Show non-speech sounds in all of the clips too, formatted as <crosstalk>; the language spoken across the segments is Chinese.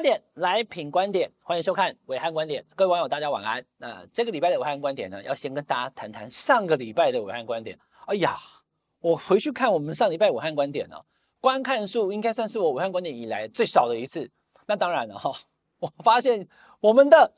观点来品观点，欢迎收看伟汉观点。各位网友，大家晚安。那这个礼拜的伟汉观点呢，要先跟大家谈谈上个礼拜的伟汉观点。哎呀，我回去看我们上礼拜伟汉观点呢、哦，观看数应该算是我伟汉观点以来最少的一次。那当然了哈、哦，我发现我们的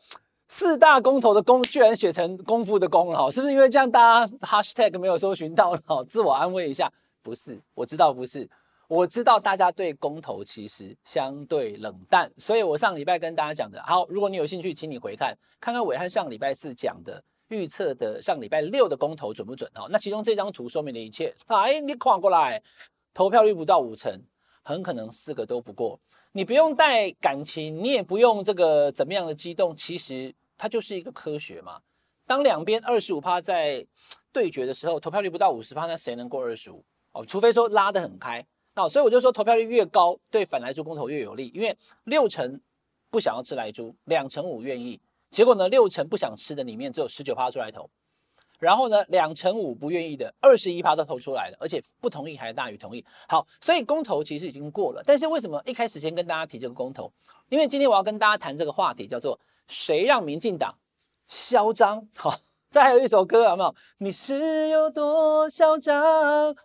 四大公投的公居然写成功夫的功了哈，是不是因为这样大家 hashtag 没有搜寻到呢？自我安慰一下，不是，我知道不是。我知道大家对公投其实相对冷淡，所以我上礼拜跟大家讲的，好，如果你有兴趣，请你回看，看看伟汉上礼拜四讲的预测的上礼拜六的公投准不准哦？那其中这张图说明了一切。哎，你跨过来，投票率不到五成，很可能四个都不过。你不用带感情，你也不用这个怎么样的激动，其实它就是一个科学嘛。当两边二十五趴在对决的时候，投票率不到五十趴，那谁能过二十五？哦，除非说拉得很开。好所以我就说，投票率越高，对反莱猪公投越有利，因为六成不想要吃莱猪，两成五愿意。结果呢，六成不想吃的里面只有十九趴出来投，然后呢，两成五不愿意的二十一趴都投出来了，而且不同意还大于同意。好，所以公投其实已经过了。但是为什么一开始先跟大家提这个公投？因为今天我要跟大家谈这个话题，叫做谁让民进党嚣张？好。再还有一首歌，有没有？你是有多嚣张？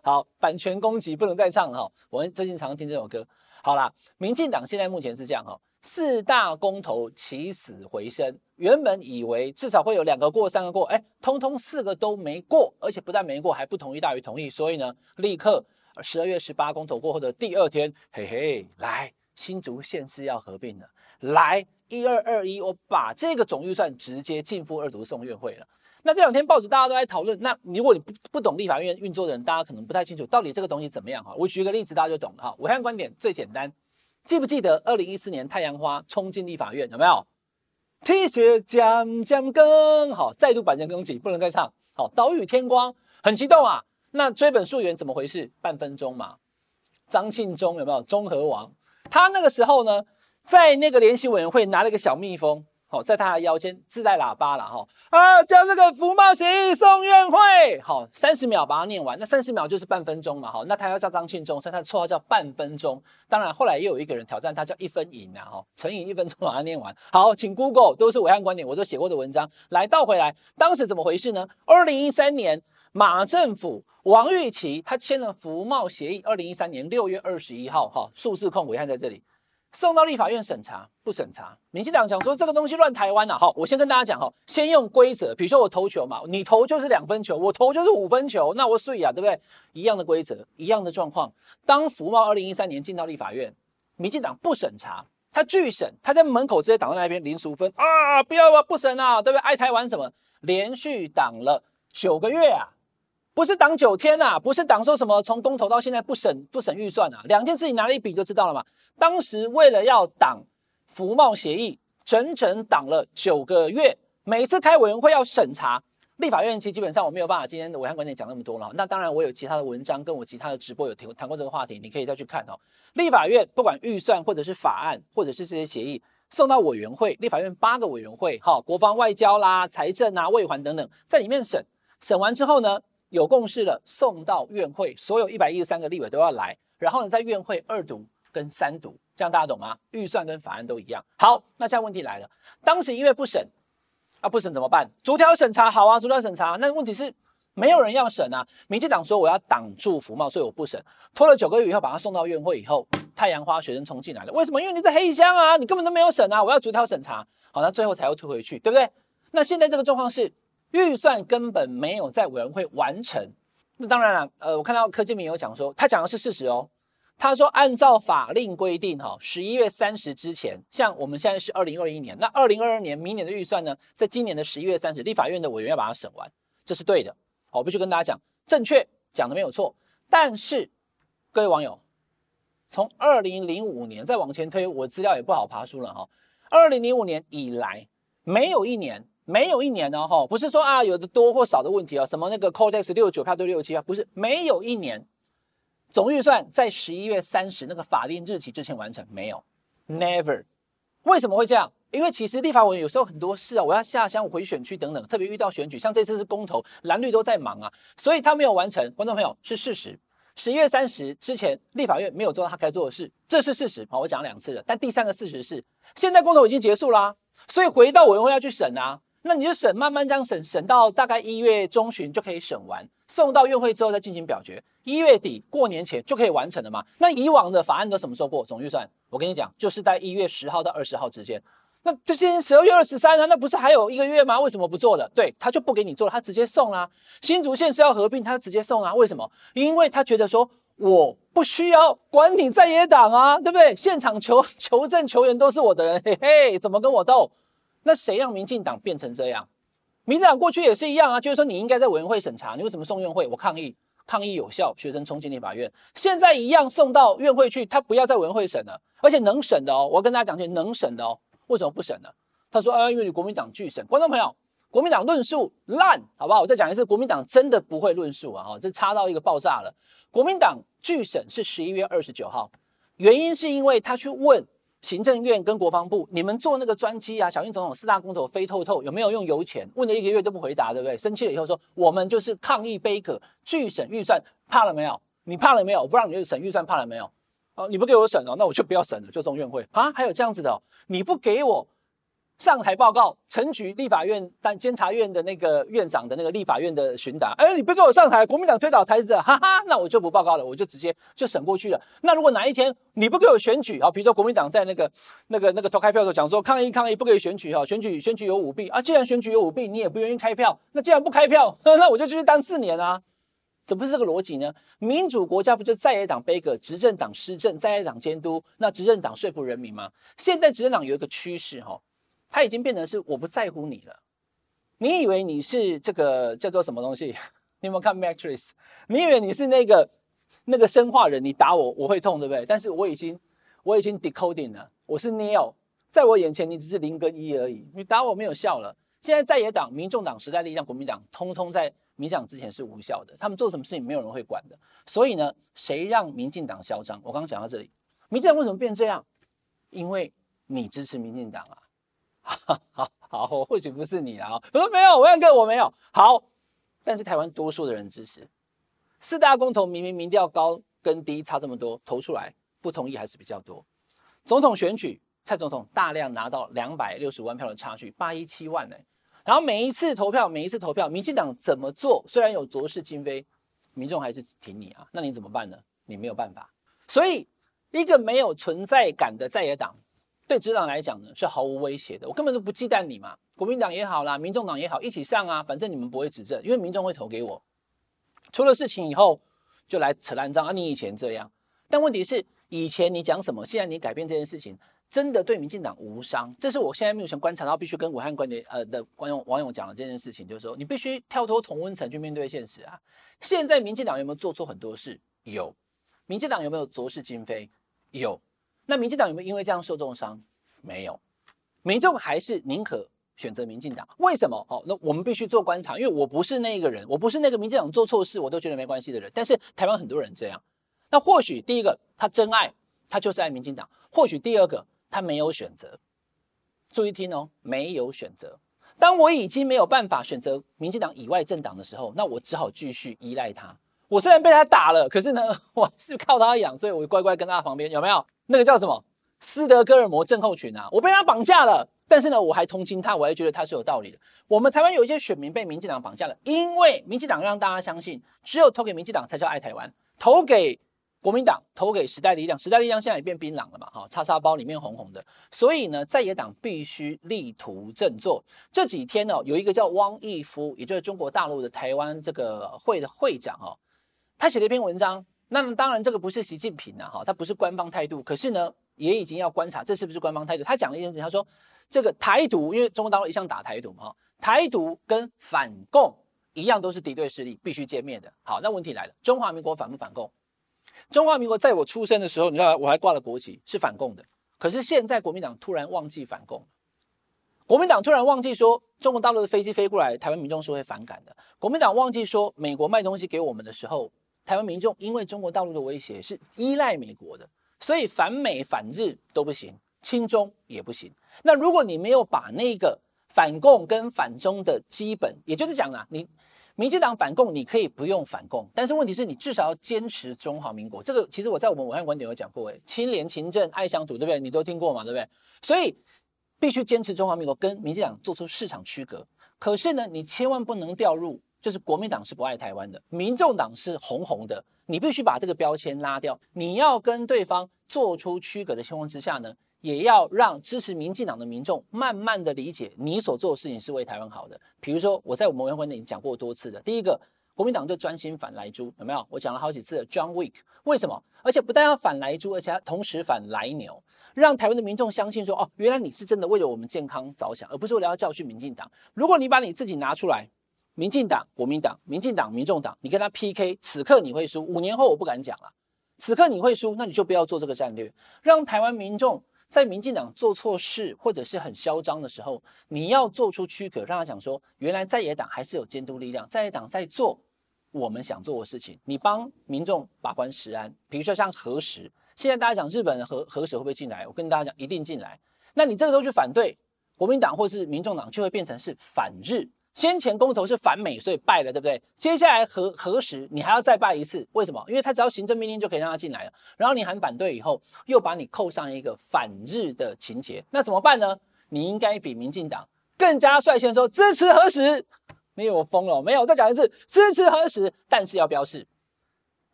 好，版权攻击不能再唱了哈。我们最近常听这首歌。好啦，民进党现在目前是这样哈，四大公投起死回生。原本以为至少会有两个过，三个过，哎，通通四个都没过，而且不但没过，还不同意大于同意。所以呢，立刻十二月十八公投过后的第二天，嘿嘿，来新竹县市要合并了，来一二二一，我把这个总预算直接进付二读送院会了。那这两天报纸大家都在讨论，那如果你不不懂立法院运作的人，大家可能不太清楚到底这个东西怎么样哈。我举个例子，大家就懂了哈。暐瀚观点最简单，记不记得二零一四年太阳花冲进立法院有没有？铁血将将更好，再度版权攻击，不能再唱。好，岛屿天光很激动啊。那追本溯源怎么回事？半分钟嘛。张庆忠有没有？中和王，他那个时候呢，在那个联席委员会拿了一个小蜜蜂。好，在他的腰间自带喇叭了哈啊，将这个福茂协议送院会。好，三十秒把它念完，那三十秒就是半分钟嘛。好，那他要叫张庆忠，所以他的绰号叫半分钟。当然，后来又有一个人挑战他，叫一分赢啊。哈，乘以一分钟把它念完。好，请 Google 都是暐瀚观点，我都写过的文章。来倒回来，当时怎么回事呢？二零一三年马政府王玉琦他签了服贸协议，二零一三年六月二十一号，哈，数字控暐瀚在这里。送到立法院审查，不审查。民进党讲说这个东西乱台湾呐、好，我先跟大家讲哈，先用规则，比如说我投球嘛，你投就是两分球，我投就是五分球，那我水啊，对不对？一样的规则，一样的状况。当福茂二零一三年进到立法院，民进党不审查，他拒审，他在门口直接挡在那边零十五分啊，不要啊不审啊，对不对？爱台湾什么？连续挡了九个月啊。不是挡九天呐、啊，不是挡说什么从公投到现在不审不审预算啊，两件事情拿来一比就知道了嘛。当时为了要挡服贸协议，整整挡了九个月，每次开委员会要审查，立法院其实基本上我没有办法今天的暐瀚观点讲那么多了。那当然我有其他的文章跟我其他的直播有谈谈过这个话题，你可以再去看哦。立法院不管预算或者是法案或者是这些协议送到委员会，立法院八个委员会哈，国防外交啦、财政啊、卫环等等，在里面审审完之后呢，有共识了，送到院会，所有一百一十三个立委都要来，然后呢，在院会二读跟三读，这样大家懂吗？预算跟法案都一样。好，那现在问题来了，当时因为不审啊，不审怎么办？逐条审查，好啊，逐条审查。那问题是没有人要审啊。民进党说我要挡住服贸，所以我不审。拖了九个月以后，把它送到院会以后，太阳花学生冲进来了。为什么？因为你是黑箱啊，你根本都没有审啊，我要逐条审查。好，那最后才又退回去，对不对？那现在这个状况是。预算根本没有在委员会完成，那当然了，呃，我看到柯建铭有讲说，他讲的是事实哦。他说，按照法令规定，哈，十一月三十之前，像我们现在是二零二一年，那二零二二年明年的预算呢，在今年的十一月三十，立法院的委员要把它审完，这是对的。我必须跟大家讲，正确讲的没有错。但是各位网友，从二零零五年再往前推，我资料也不好爬书了哈。二零零五年以来，没有一年。没有一年呢，哈，不是说啊有的多或少的问题啊，什么那个 Codex 六十九票对六十七票，不是，没有一年总预算在十一月三十那个法定日期之前完成，没有，Never。为什么会这样？因为其实立法委员有时候很多事啊，我要下乡回选区等等，特别遇到选举，像这次是公投，蓝绿都在忙啊，所以他没有完成。观众朋友是事实，十一月三十之前，立法院没有做到他该做的事，这是事实。好，我讲两次了。但第三个事实是，现在公投已经结束啦，所以回到委员会要去审啊。那你就审，慢慢这样审，审到大概一月中旬就可以审完，送到院会之后再进行表决，一月底过年前就可以完成了嘛。那以往的法案都什么时候过？总预算，我跟你讲，就是在一月十号到二十号之间。那这今天十二月二十三啊，那不是还有一个月吗？为什么不做了？对，他就不给你做了，他直接送啦。新竹县是要合并，他直接送啊。为什么？因为他觉得说我不需要管你在野党啊，对不对？现场求求证球员都是我的人，嘿嘿，怎么跟我斗？那谁让民进党变成这样？民进党过去也是一样啊，就是说你应该在委员会审查，你为什么送院会？我抗议，抗议有效，学生冲进立法院，现在一样送到院会去，他不要在委员会审了，而且能审的哦，我跟大家讲句能审的哦，为什么不审呢？他说啊，因为你国民党拒审，观众朋友，国民党论述烂，好不好？我再讲一次，国民党真的不会论述啊，哦，这差到一个爆炸了。国民党拒审是十一月二十九号，原因是因为他去问。行政院跟国防部，你们做那个专机啊，小英总统四大公投飞透透，有没有用油钱？问了一个月都不回答，对不对？生气了以后说，我们就是抗议杯葛拒审预算，怕了没有？你怕了没有？我不让你去审预算，怕了没有？哦，你不给我审哦，那我就不要审了，就送院会啊？还有这样子的，你不给我。上台报告，陈局立法院但监察院的那个院长的那个立法院的询答，哎，你不给我上台，国民党推倒台子，哈哈，那我就不报告了，我就直接就审过去了。那如果哪一天你不给我选举啊，比如说国民党在那个那个那个投开票的时候讲说抗议抗议不可以选举哈，选举选举有舞弊啊，既然选举有舞弊，你也不愿意开票，那既然不开票，那我就继续当四年啊，怎么是这个逻辑呢？民主国家不就在野党杯葛，执政党施政，在野党监督，那执政党说服人民吗？现在执政党有一个趋势哈。他已经变成是我不在乎你了。你以为你是这个叫做什么东西？<laughs> 你有没有看《Matrix》？你以为你是那个那个生化人？你打我我会痛，对不对？但是我已经我已经 decoding 了，我是 Neo，在我眼前你只是零跟一而已。你打我没有效了。现在在野党、民众党、时代力量、国民党，通通在民进党之前是无效的。他们做什么事情没有人会管的。所以呢，谁让民进党嚣张？我刚刚讲到这里，民进党为什么变这样？因为你支持民进党啊。好 <laughs> 好好，或许不是你啊。我说没有，我要跟我没有。好，但是台湾多数的人支持四大公投，明明民调高跟低差这么多，投出来不同意还是比较多。总统选举，蔡总统大量拿到两百六十万票的差距，八一七万呢。然后每一次投票，每一次投票，民进党怎么做？虽然有昨是今非，民众还是挺你啊。那你怎么办呢？你没有办法。所以一个没有存在感的在野党。对执党来讲呢，是毫无威胁的。我根本就不忌惮你嘛，国民党也好啦，民众党也好，一起上啊，反正你们不会执政，因为民众会投给我。出了事情以后就来扯烂账啊！你以前这样，但问题是以前你讲什么，现在你改变这件事情，真的对民进党无伤。这是我现在目前观察到，必须跟武汉观点呃的网友网友讲的这件事情，就是说你必须跳脱同温层去面对现实啊。现在民进党有没有做错很多事？有。民进党有没有昨是今非？有。那民进党有没有因为这样受重伤？没有，民众还是宁可选择民进党。为什么？哦，那我们必须做观察，因为我不是那个人，我不是那个民进党做错事我都觉得没关系的人。但是台湾很多人这样。那或许第一个他真爱，他就是爱民进党；或许第二个他没有选择。注意听哦，没有选择。当我已经没有办法选择民进党以外政党的时候，那我只好继续依赖他。我虽然被他打了，可是呢，我是靠他养，所以我乖乖跟他旁边，有没有？那个叫什么斯德哥尔摩症候群啊？我被他绑架了，但是呢，我还同情他，我还觉得他是有道理的。我们台湾有一些选民被民进党绑架了，因为民进党让大家相信，只有投给民进党才叫爱台湾，投给国民党、投给时代力量，时代力量现在也变槟榔了嘛？哈，叉叉包里面红红的。所以呢，在野党必须力图振作。这几天呢，有一个叫汪义夫，也就是中国大陆的台湾这个会的会长哦，他写了一篇文章。那当然，这个不是习近平呐，哈，他不是官方态度。可是呢，也已经要观察这是不是官方态度。他讲了一件事情，他说这个台独，因为中国大陆一向打台独嘛，台独跟反共一样都是敌对势力，必须歼灭的。好，那问题来了，中华民国反不反共？中华民国在我出生的时候，你看我还挂了国旗，是反共的。可是现在国民党突然忘记反共，国民党突然忘记说中国大陆的飞机飞过来，台湾民众是会反感的。国民党忘记说美国卖东西给我们的时候。台湾民众因为中国大陆的威胁是依赖美国的，所以反美反日都不行，亲中也不行。那如果你没有把那个反共跟反中的基本，也就是讲啊，你民进党反共，你可以不用反共，但是问题是你至少要坚持中华民国。这个其实我在我们武汉观点有讲过，诶，清廉勤政爱乡土，对不对？你都听过嘛，对不对？所以必须坚持中华民国，跟民进党做出市场区隔。可是呢，你千万不能掉入，就是国民党是不爱台湾的，民众党是红红的，你必须把这个标签拉掉。你要跟对方做出区隔的情况之下呢，也要让支持民进党的民众慢慢的理解你所做的事情是为台湾好的。比如说，我在我们暐瀚观点讲过多次的，第一个，国民党就专心反莱猪，有没有？我讲了好几次的 John Wick，为什么？而且不但要反莱猪，而且同时反莱牛，让台湾的民众相信说，哦，原来你是真的为了我们健康着想，而不是为了要教训民进党。如果你把你自己拿出来，民进党、国民党、民进党、民众党，你跟他 PK，此刻你会输，五年后我不敢讲了，此刻你会输，那你就不要做这个战略，让台湾民众。在民进党做错事或者是很嚣张的时候，你要做出区隔，让他讲说，原来在野党还是有监督力量，在野党在做我们想做的事情。你帮民众把关食安，比如说像核食，现在大家讲日本核核食会不会进来？我跟大家讲，一定进来。那你这个时候去反对国民党或是民众党，就会变成是反日。先前公投是反美，所以败了，对不对？接下来核核实，你还要再败一次，为什么？因为他只要行政命令就可以让他进来了。然后你喊反对以后，又把你扣上一个反日的情节，那怎么办呢？你应该比民进党更加率先说支持核实。没有，我疯了，没有，再讲一次支持核实，但是要标示，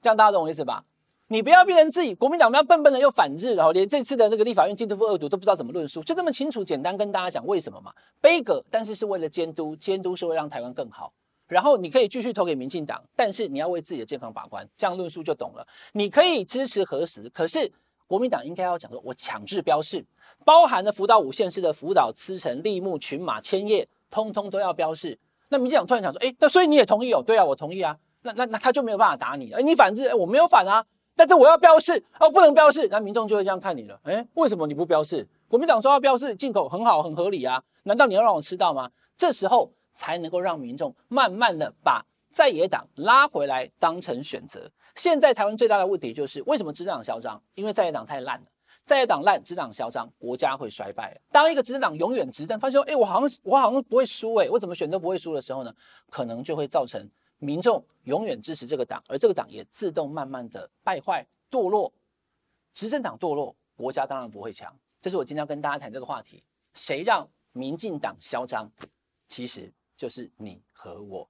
这样大家懂我意思吧？你不要变成自己国民党，不要笨笨的又反日，然后连这次的那个立法院进度二读都不知道怎么论述，就这么清楚简单跟大家讲为什么嘛？杯葛，但是是为了监督，监督是为了让台湾更好。然后你可以继续投给民进党，但是你要为自己的健康把关，这样论述就懂了。你可以支持核实，可是国民党应该要讲说，我强制标示，包含了福岛五县市的福岛、茨城、立木、群马、千叶，通通都要标示。那民进党突然想说，哎，那所以你也同意哦？对啊，我同意啊。那那那他就没有办法打你，哎，你反日，我没有反啊。但是我要标示哦，不能标示，那民众就会这样看你了。诶，为什么你不标示？国民党说要标示进口很好，很合理啊，难道你要让我吃到吗？这时候才能够让民众慢慢的把在野党拉回来当成选择。现在台湾最大的问题就是为什么执政党嚣张？因为在野党太烂了，在野党烂，执政党嚣张，国家会衰败。当一个执政党永远执政，发现说，诶，我好像我好像不会输，诶，我怎么选都不会输的时候呢？可能就会造成。民众永远支持这个党，而这个党也自动慢慢的败坏堕落。执政党堕落，国家当然不会强。这是我今天要跟大家谈这个话题：谁让民进党嚣张？其实就是你和我。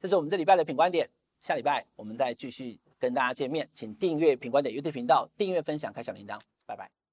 这是我们这礼拜的品观点，下礼拜我们再继续跟大家见面。请订阅品观点 YouTube 频道，订阅分享开小铃铛，拜拜。